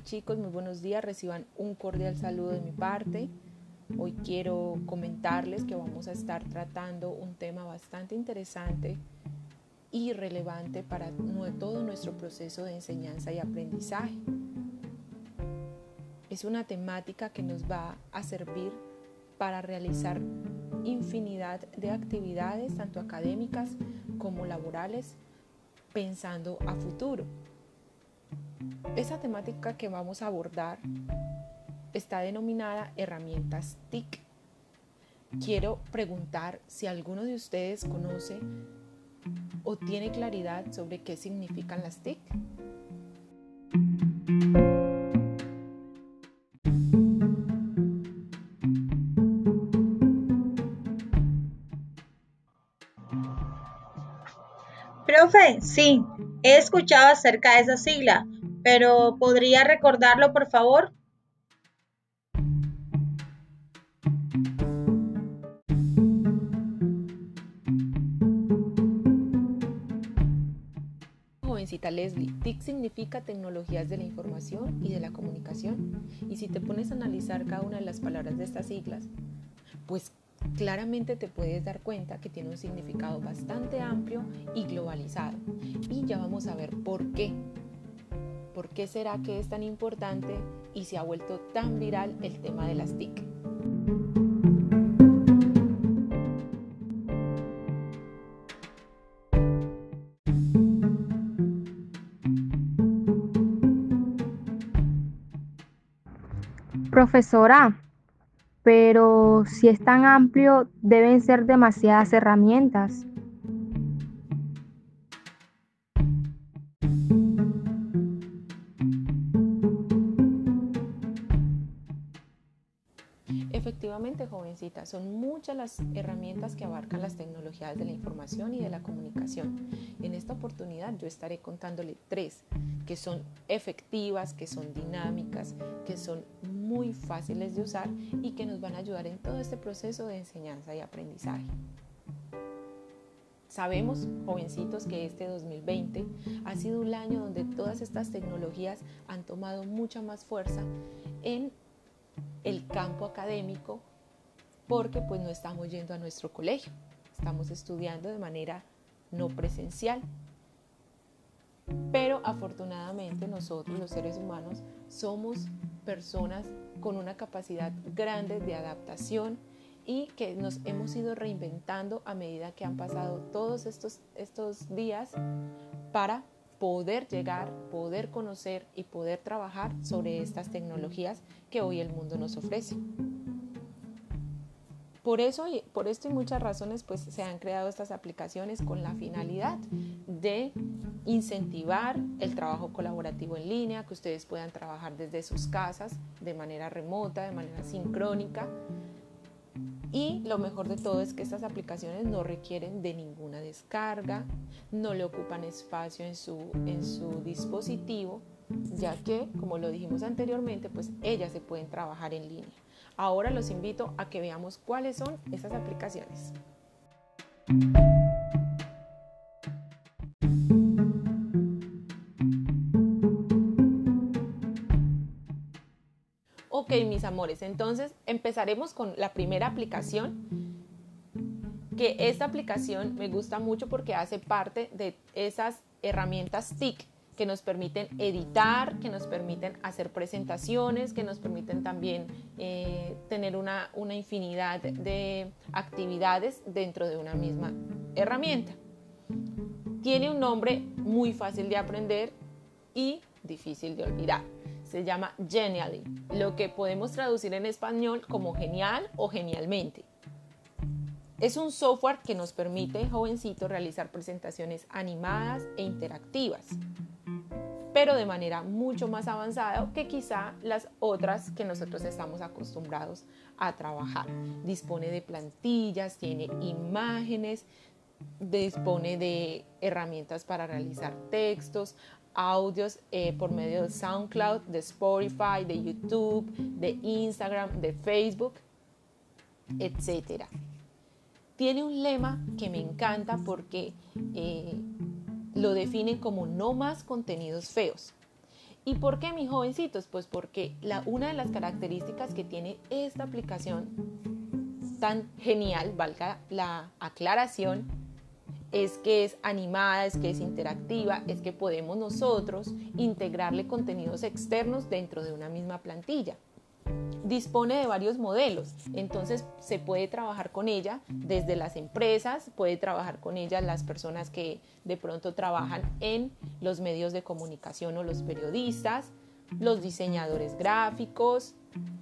chicos, muy buenos días, reciban un cordial saludo de mi parte. Hoy quiero comentarles que vamos a estar tratando un tema bastante interesante y relevante para todo nuestro proceso de enseñanza y aprendizaje. Es una temática que nos va a servir para realizar infinidad de actividades, tanto académicas como laborales, pensando a futuro. Esa temática que vamos a abordar está denominada herramientas TIC. Quiero preguntar si alguno de ustedes conoce o tiene claridad sobre qué significan las TIC. Profe, sí, he escuchado acerca de esa sigla, pero ¿podría recordarlo, por favor? Jovencita Leslie, TIC significa tecnologías de la información y de la comunicación. Y si te pones a analizar cada una de las palabras de estas siglas, pues claramente te puedes dar cuenta que tiene un significado bastante amplio y globalizado. Y ya vamos a ver por qué ¿Por qué será que es tan importante y se ha vuelto tan viral el tema de las TIC? Profesora, pero si es tan amplio, deben ser demasiadas herramientas. Jovencita, son muchas las herramientas que abarcan las tecnologías de la información y de la comunicación. En esta oportunidad yo estaré contándole tres que son efectivas, que son dinámicas, que son muy fáciles de usar y que nos van a ayudar en todo este proceso de enseñanza y aprendizaje. Sabemos, jovencitos, que este 2020 ha sido un año donde todas estas tecnologías han tomado mucha más fuerza en el campo académico porque pues no estamos yendo a nuestro colegio, estamos estudiando de manera no presencial. Pero afortunadamente nosotros los seres humanos somos personas con una capacidad grande de adaptación y que nos hemos ido reinventando a medida que han pasado todos estos, estos días para poder llegar, poder conocer y poder trabajar sobre estas tecnologías que hoy el mundo nos ofrece. Por eso, por esto y muchas razones, pues se han creado estas aplicaciones con la finalidad de incentivar el trabajo colaborativo en línea, que ustedes puedan trabajar desde sus casas de manera remota, de manera sincrónica, y lo mejor de todo es que estas aplicaciones no requieren de ninguna descarga, no le ocupan espacio en su, en su dispositivo, ya que, como lo dijimos anteriormente, pues ellas se pueden trabajar en línea. Ahora los invito a que veamos cuáles son esas aplicaciones. Ok, mis amores, entonces empezaremos con la primera aplicación, que esta aplicación me gusta mucho porque hace parte de esas herramientas TIC que nos permiten editar, que nos permiten hacer presentaciones, que nos permiten también eh, tener una, una infinidad de actividades dentro de una misma herramienta. Tiene un nombre muy fácil de aprender y difícil de olvidar se llama Genially, lo que podemos traducir en español como genial o genialmente. Es un software que nos permite, jovencito, realizar presentaciones animadas e interactivas, pero de manera mucho más avanzada que quizá las otras que nosotros estamos acostumbrados a trabajar. Dispone de plantillas, tiene imágenes, dispone de herramientas para realizar textos, audios eh, por medio de SoundCloud, de Spotify, de YouTube, de Instagram, de Facebook, etc. Tiene un lema que me encanta porque eh, lo define como no más contenidos feos. ¿Y por qué, mis jovencitos? Pues porque la, una de las características que tiene esta aplicación tan genial, valga la aclaración, es que es animada, es que es interactiva, es que podemos nosotros integrarle contenidos externos dentro de una misma plantilla. Dispone de varios modelos, entonces se puede trabajar con ella desde las empresas, puede trabajar con ella las personas que de pronto trabajan en los medios de comunicación o los periodistas, los diseñadores gráficos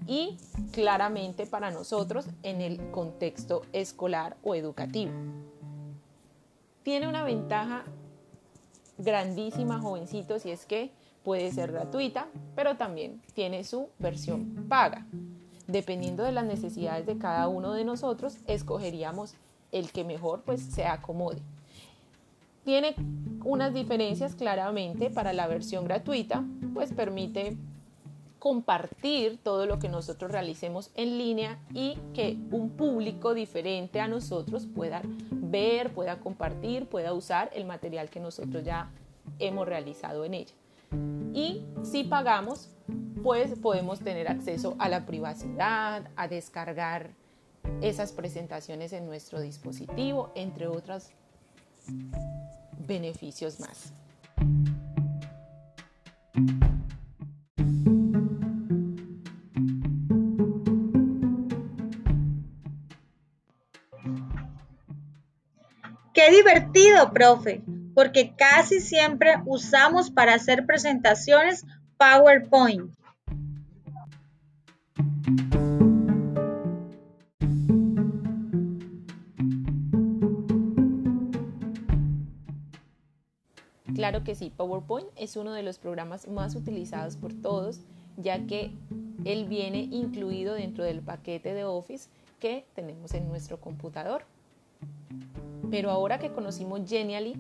y claramente para nosotros en el contexto escolar o educativo. Tiene una ventaja grandísima, jovencitos, y es que puede ser gratuita, pero también tiene su versión paga. Dependiendo de las necesidades de cada uno de nosotros, escogeríamos el que mejor pues se acomode. Tiene unas diferencias claramente para la versión gratuita, pues permite compartir todo lo que nosotros realicemos en línea y que un público diferente a nosotros pueda ver, pueda compartir, pueda usar el material que nosotros ya hemos realizado en ella. Y si pagamos, pues podemos tener acceso a la privacidad, a descargar esas presentaciones en nuestro dispositivo, entre otros beneficios más. Qué divertido, profe, porque casi siempre usamos para hacer presentaciones PowerPoint. Claro que sí, PowerPoint es uno de los programas más utilizados por todos, ya que él viene incluido dentro del paquete de Office que tenemos en nuestro computador. Pero ahora que conocimos Genially,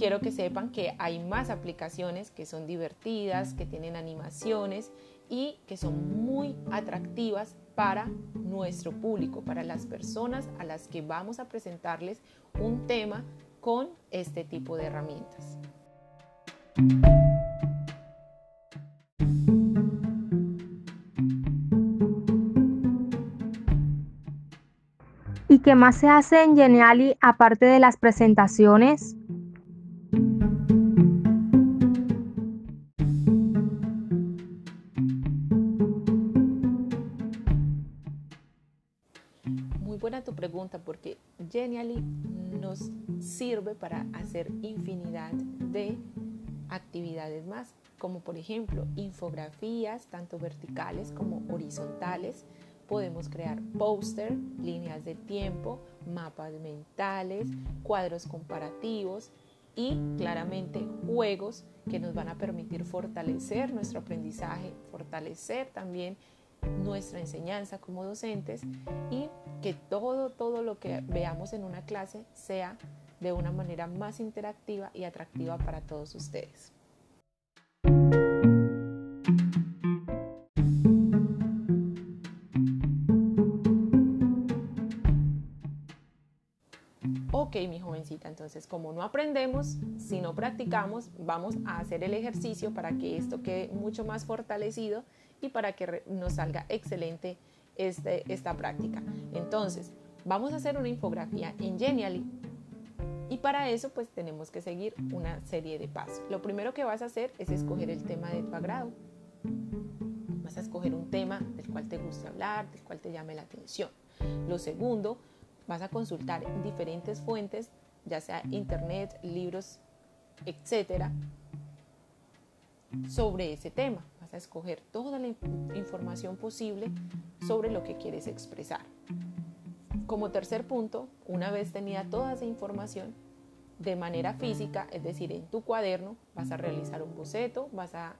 quiero que sepan que hay más aplicaciones que son divertidas, que tienen animaciones y que son muy atractivas para nuestro público, para las personas a las que vamos a presentarles un tema con este tipo de herramientas. ¿Y qué más se hace en Geniali aparte de las presentaciones? Genially nos sirve para hacer infinidad de actividades más, como por ejemplo infografías, tanto verticales como horizontales, podemos crear póster, líneas de tiempo, mapas mentales, cuadros comparativos y claramente juegos que nos van a permitir fortalecer nuestro aprendizaje, fortalecer también nuestra enseñanza como docentes y que todo, todo lo que veamos en una clase sea de una manera más interactiva y atractiva para todos ustedes. Ok, mi jovencita, entonces como no aprendemos, si no practicamos, vamos a hacer el ejercicio para que esto quede mucho más fortalecido y para que nos salga excelente este, esta práctica. Entonces, vamos a hacer una infografía en Genially y para eso pues tenemos que seguir una serie de pasos. Lo primero que vas a hacer es escoger el tema de tu agrado. Vas a escoger un tema del cual te guste hablar, del cual te llame la atención. Lo segundo, vas a consultar diferentes fuentes, ya sea internet, libros, etcétera, sobre ese tema. Vas a escoger toda la información posible sobre lo que quieres expresar. Como tercer punto, una vez tenida toda esa información de manera física, es decir, en tu cuaderno, vas a realizar un boceto, vas a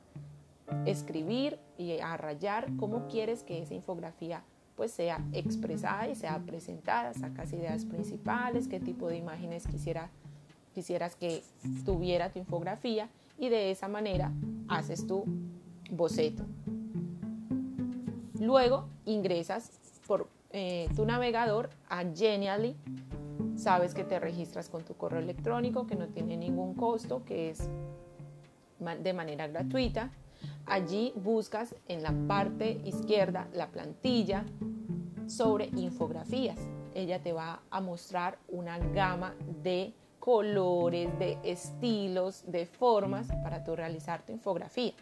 escribir y a cómo quieres que esa infografía pues sea expresada y sea presentada, sacas ideas principales, qué tipo de imágenes quisiera, quisieras que tuviera tu infografía y de esa manera haces tu boceto. Luego ingresas por eh, tu navegador a Genially. Sabes que te registras con tu correo electrónico, que no tiene ningún costo, que es de manera gratuita. Allí buscas en la parte izquierda la plantilla sobre infografías. Ella te va a mostrar una gama de colores, de estilos, de formas para tu realizar tu infografía.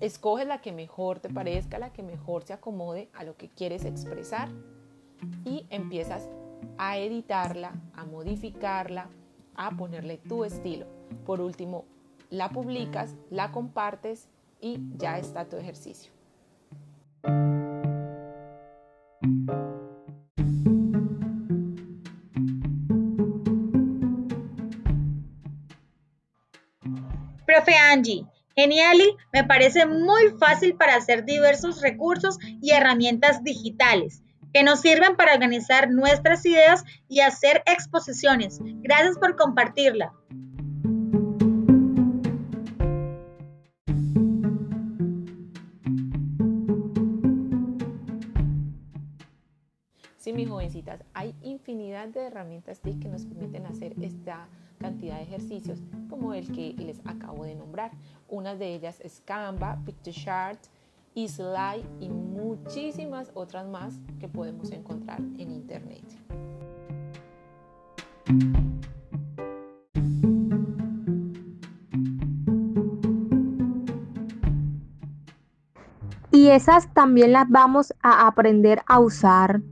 Escoges la que mejor te parezca, la que mejor se acomode a lo que quieres expresar y empiezas a editarla, a modificarla, a ponerle tu estilo. Por último, la publicas, la compartes y ya está tu ejercicio. Angie, Geniali me parece muy fácil para hacer diversos recursos y herramientas digitales que nos sirven para organizar nuestras ideas y hacer exposiciones. Gracias por compartirla. Hay infinidad de herramientas TIC que nos permiten hacer esta cantidad de ejercicios como el que les acabo de nombrar. Una de ellas es Canva, PictoChart, Easy y muchísimas otras más que podemos encontrar en Internet. Y esas también las vamos a aprender a usar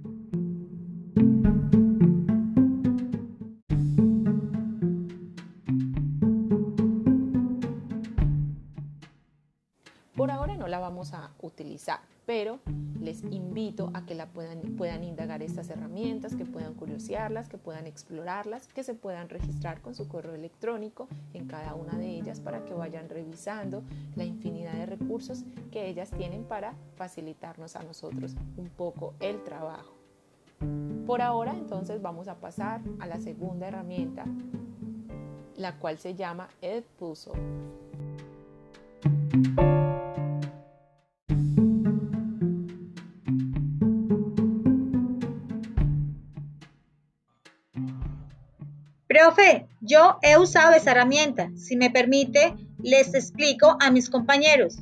utilizar, pero les invito a que la puedan, puedan indagar estas herramientas, que puedan curiosearlas, que puedan explorarlas, que se puedan registrar con su correo electrónico en cada una de ellas para que vayan revisando la infinidad de recursos que ellas tienen para facilitarnos a nosotros un poco el trabajo. Por ahora entonces vamos a pasar a la segunda herramienta, la cual se llama Edpuzzle. Yo he usado esa herramienta. Si me permite, les explico a mis compañeros.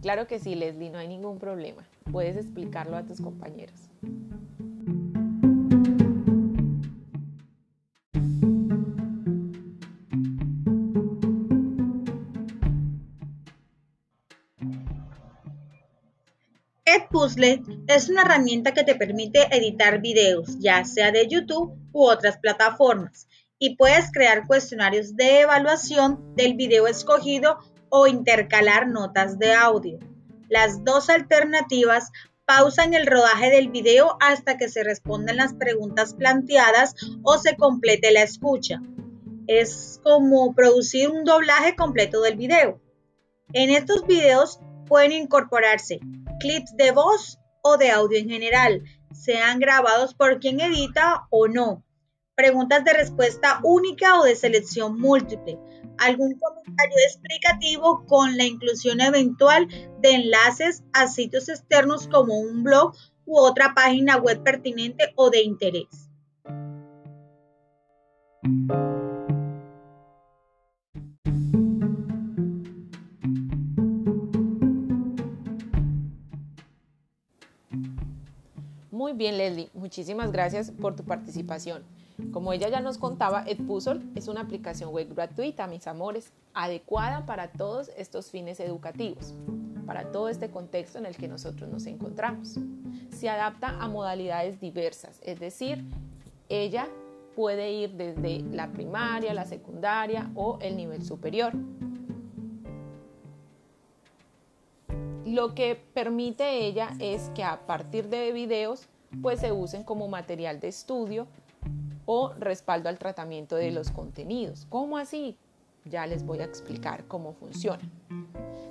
Claro que sí, Leslie, no hay ningún problema. Puedes explicarlo a tus compañeros. Edpuzzle es una herramienta que te permite editar videos, ya sea de YouTube u otras plataformas, y puedes crear cuestionarios de evaluación del video escogido o intercalar notas de audio. Las dos alternativas pausan el rodaje del video hasta que se respondan las preguntas planteadas o se complete la escucha. Es como producir un doblaje completo del video. En estos videos pueden incorporarse clips de voz o de audio en general, sean grabados por quien edita o no, preguntas de respuesta única o de selección múltiple, algún comentario explicativo con la inclusión eventual de enlaces a sitios externos como un blog u otra página web pertinente o de interés. Bien, Leslie, muchísimas gracias por tu participación. Como ella ya nos contaba, Edpuzzle es una aplicación web gratuita, mis amores, adecuada para todos estos fines educativos, para todo este contexto en el que nosotros nos encontramos. Se adapta a modalidades diversas, es decir, ella puede ir desde la primaria, la secundaria o el nivel superior. Lo que permite ella es que a partir de videos pues se usen como material de estudio o respaldo al tratamiento de los contenidos. ¿Cómo así? Ya les voy a explicar cómo funciona.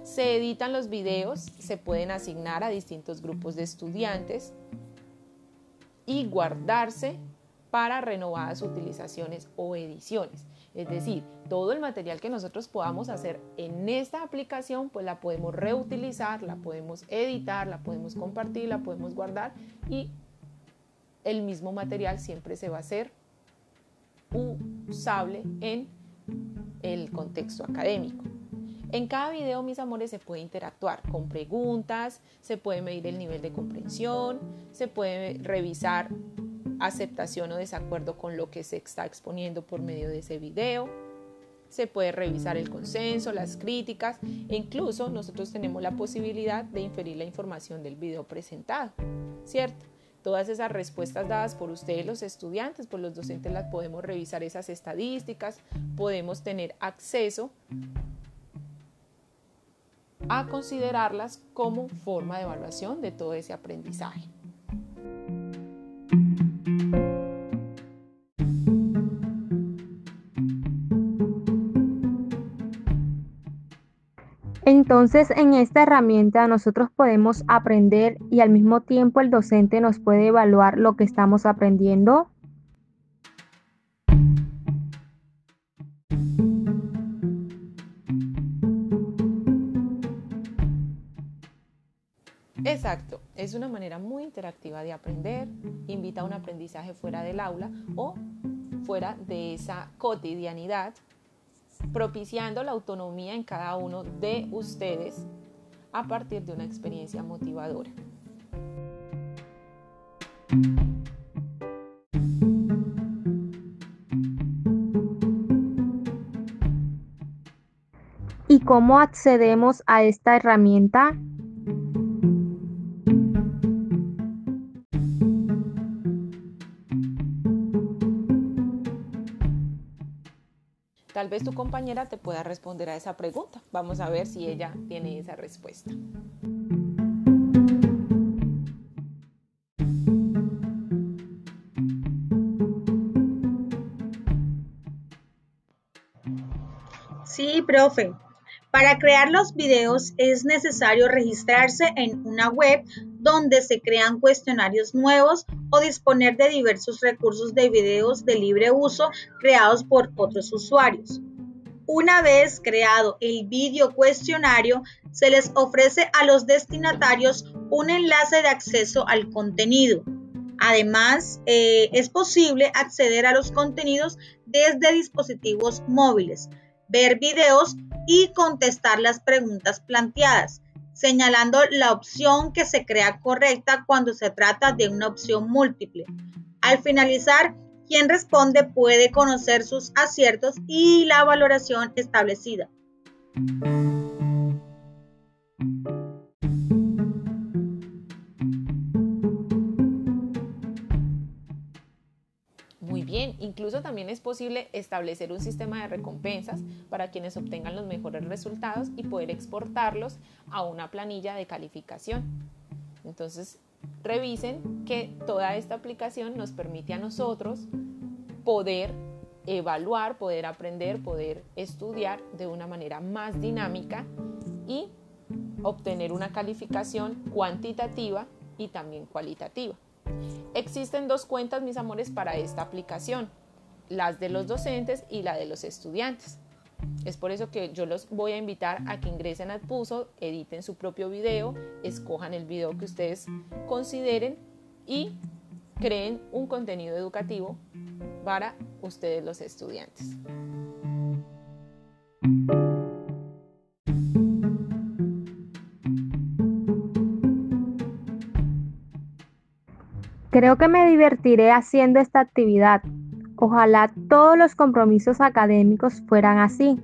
Se editan los videos, se pueden asignar a distintos grupos de estudiantes y guardarse para renovadas utilizaciones o ediciones. Es decir, todo el material que nosotros podamos hacer en esta aplicación, pues la podemos reutilizar, la podemos editar, la podemos compartir, la podemos guardar y el mismo material siempre se va a hacer usable en el contexto académico. En cada video, mis amores, se puede interactuar con preguntas, se puede medir el nivel de comprensión, se puede revisar aceptación o desacuerdo con lo que se está exponiendo por medio de ese video. Se puede revisar el consenso, las críticas e incluso nosotros tenemos la posibilidad de inferir la información del video presentado, ¿cierto? Todas esas respuestas dadas por ustedes los estudiantes, por los docentes las podemos revisar esas estadísticas, podemos tener acceso a considerarlas como forma de evaluación de todo ese aprendizaje. Entonces, en esta herramienta nosotros podemos aprender y al mismo tiempo el docente nos puede evaluar lo que estamos aprendiendo. Exacto, es una manera muy interactiva de aprender, invita a un aprendizaje fuera del aula o fuera de esa cotidianidad propiciando la autonomía en cada uno de ustedes a partir de una experiencia motivadora. ¿Y cómo accedemos a esta herramienta? Vez tu compañera te pueda responder a esa pregunta. Vamos a ver si ella tiene esa respuesta. Sí, profe. Para crear los videos es necesario registrarse en una web donde se crean cuestionarios nuevos o disponer de diversos recursos de videos de libre uso creados por otros usuarios. Una vez creado el video cuestionario, se les ofrece a los destinatarios un enlace de acceso al contenido. Además, eh, es posible acceder a los contenidos desde dispositivos móviles, ver videos y contestar las preguntas planteadas señalando la opción que se crea correcta cuando se trata de una opción múltiple. Al finalizar, quien responde puede conocer sus aciertos y la valoración establecida. Incluso también es posible establecer un sistema de recompensas para quienes obtengan los mejores resultados y poder exportarlos a una planilla de calificación. Entonces, revisen que toda esta aplicación nos permite a nosotros poder evaluar, poder aprender, poder estudiar de una manera más dinámica y obtener una calificación cuantitativa y también cualitativa. Existen dos cuentas, mis amores, para esta aplicación las de los docentes y la de los estudiantes. Es por eso que yo los voy a invitar a que ingresen al Puso, editen su propio video, escojan el video que ustedes consideren y creen un contenido educativo para ustedes los estudiantes. Creo que me divertiré haciendo esta actividad. Ojalá todos los compromisos académicos fueran así.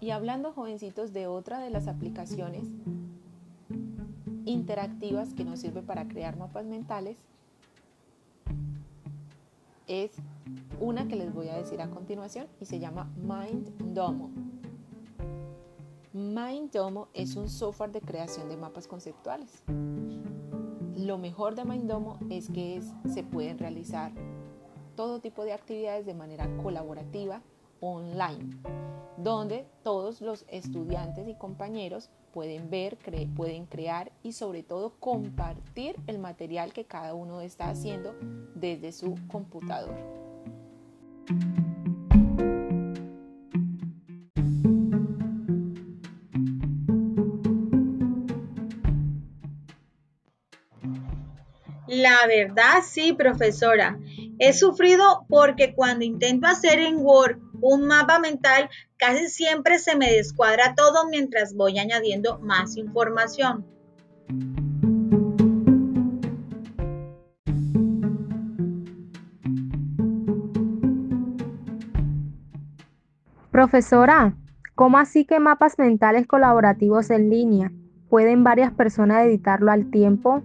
Y hablando, jovencitos, de otra de las aplicaciones interactivas que nos sirve para crear mapas mentales, es una que les voy a decir a continuación y se llama MindDomo. MindDomo es un software de creación de mapas conceptuales. Lo mejor de MindDomo es que se pueden realizar todo tipo de actividades de manera colaborativa online, donde todos los estudiantes y compañeros pueden ver, pueden crear y sobre todo compartir el material que cada uno está haciendo desde su computador. La verdad, sí, profesora. He sufrido porque cuando intento hacer en Word un mapa mental, casi siempre se me descuadra todo mientras voy añadiendo más información. Profesora, ¿cómo así que mapas mentales colaborativos en línea? ¿Pueden varias personas editarlo al tiempo?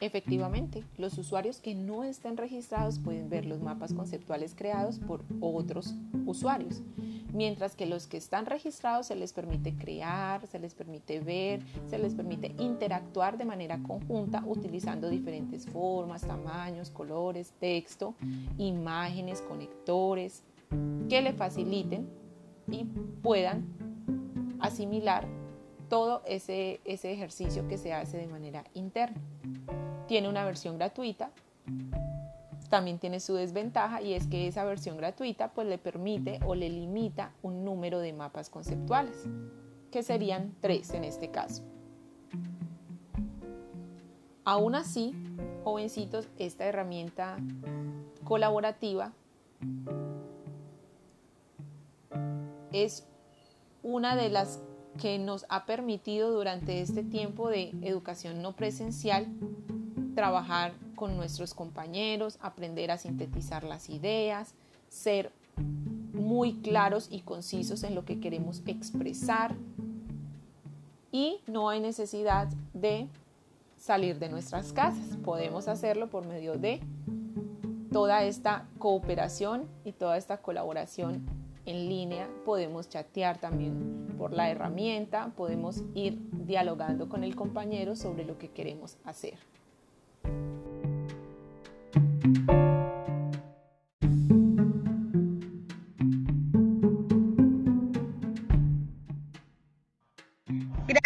Efectivamente, los usuarios que no estén registrados pueden ver los mapas conceptuales creados por otros usuarios, mientras que los que están registrados se les permite crear, se les permite ver, se les permite interactuar de manera conjunta utilizando diferentes formas, tamaños, colores, texto, imágenes, conectores, que le faciliten y puedan asimilar todo ese, ese ejercicio que se hace de manera interna tiene una versión gratuita. También tiene su desventaja y es que esa versión gratuita pues le permite o le limita un número de mapas conceptuales, que serían tres en este caso. Aún así, jovencitos, esta herramienta colaborativa es una de las que nos ha permitido durante este tiempo de educación no presencial trabajar con nuestros compañeros, aprender a sintetizar las ideas, ser muy claros y concisos en lo que queremos expresar y no hay necesidad de salir de nuestras casas. Podemos hacerlo por medio de toda esta cooperación y toda esta colaboración en línea. Podemos chatear también por la herramienta, podemos ir dialogando con el compañero sobre lo que queremos hacer.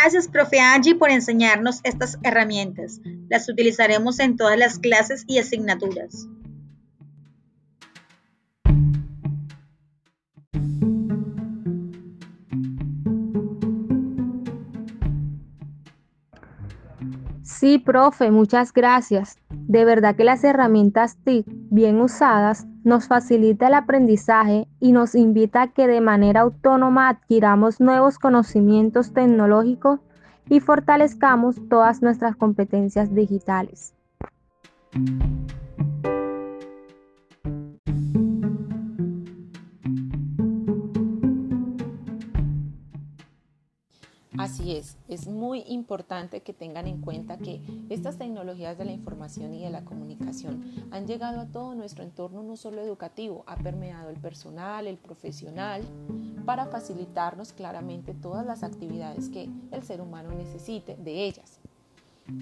Gracias, profe Angie, por enseñarnos estas herramientas. Las utilizaremos en todas las clases y asignaturas. Sí, profe, muchas gracias. De verdad que las herramientas TIC bien usadas nos facilita el aprendizaje y nos invita a que de manera autónoma adquiramos nuevos conocimientos tecnológicos y fortalezcamos todas nuestras competencias digitales. Así es, es muy importante que tengan en cuenta que estas tecnologías de la información y de la comunicación han llegado a todo nuestro entorno, no solo educativo, ha permeado el personal, el profesional, para facilitarnos claramente todas las actividades que el ser humano necesite de ellas.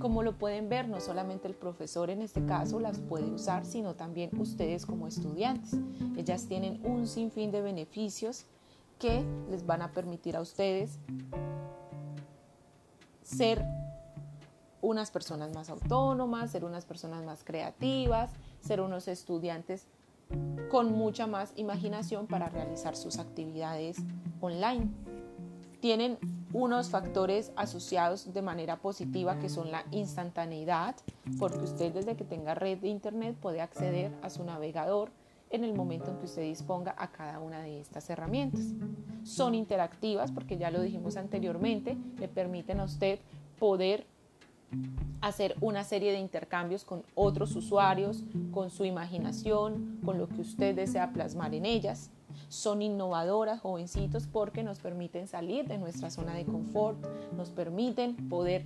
Como lo pueden ver, no solamente el profesor en este caso las puede usar, sino también ustedes como estudiantes. Ellas tienen un sinfín de beneficios que les van a permitir a ustedes ser unas personas más autónomas, ser unas personas más creativas, ser unos estudiantes con mucha más imaginación para realizar sus actividades online. Tienen unos factores asociados de manera positiva que son la instantaneidad, porque usted desde que tenga red de internet puede acceder a su navegador en el momento en que usted disponga a cada una de estas herramientas. Son interactivas porque ya lo dijimos anteriormente, le permiten a usted poder hacer una serie de intercambios con otros usuarios, con su imaginación, con lo que usted desea plasmar en ellas. Son innovadoras, jovencitos, porque nos permiten salir de nuestra zona de confort, nos permiten poder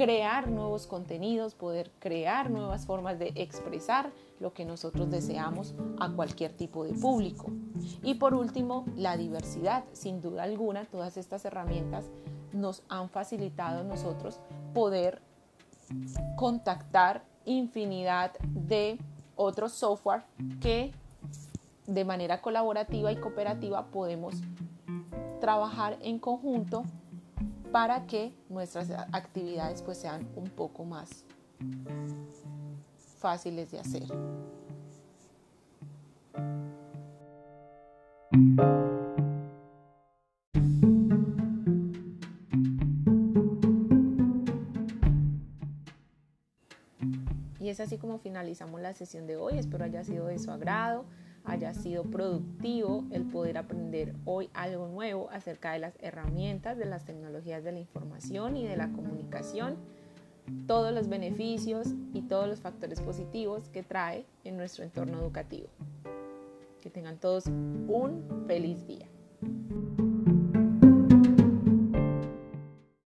crear nuevos contenidos, poder crear nuevas formas de expresar lo que nosotros deseamos a cualquier tipo de público. Y por último, la diversidad. Sin duda alguna, todas estas herramientas nos han facilitado a nosotros poder contactar infinidad de otros software que de manera colaborativa y cooperativa podemos trabajar en conjunto para que nuestras actividades pues sean un poco más fáciles de hacer. Y es así como finalizamos la sesión de hoy. Espero haya sido de su agrado, haya sido productivo el poder aprender hoy algo nuevo acerca de las herramientas, de las tecnologías de la información y de la comunicación, todos los beneficios y todos los factores positivos que trae en nuestro entorno educativo. Que tengan todos un feliz día.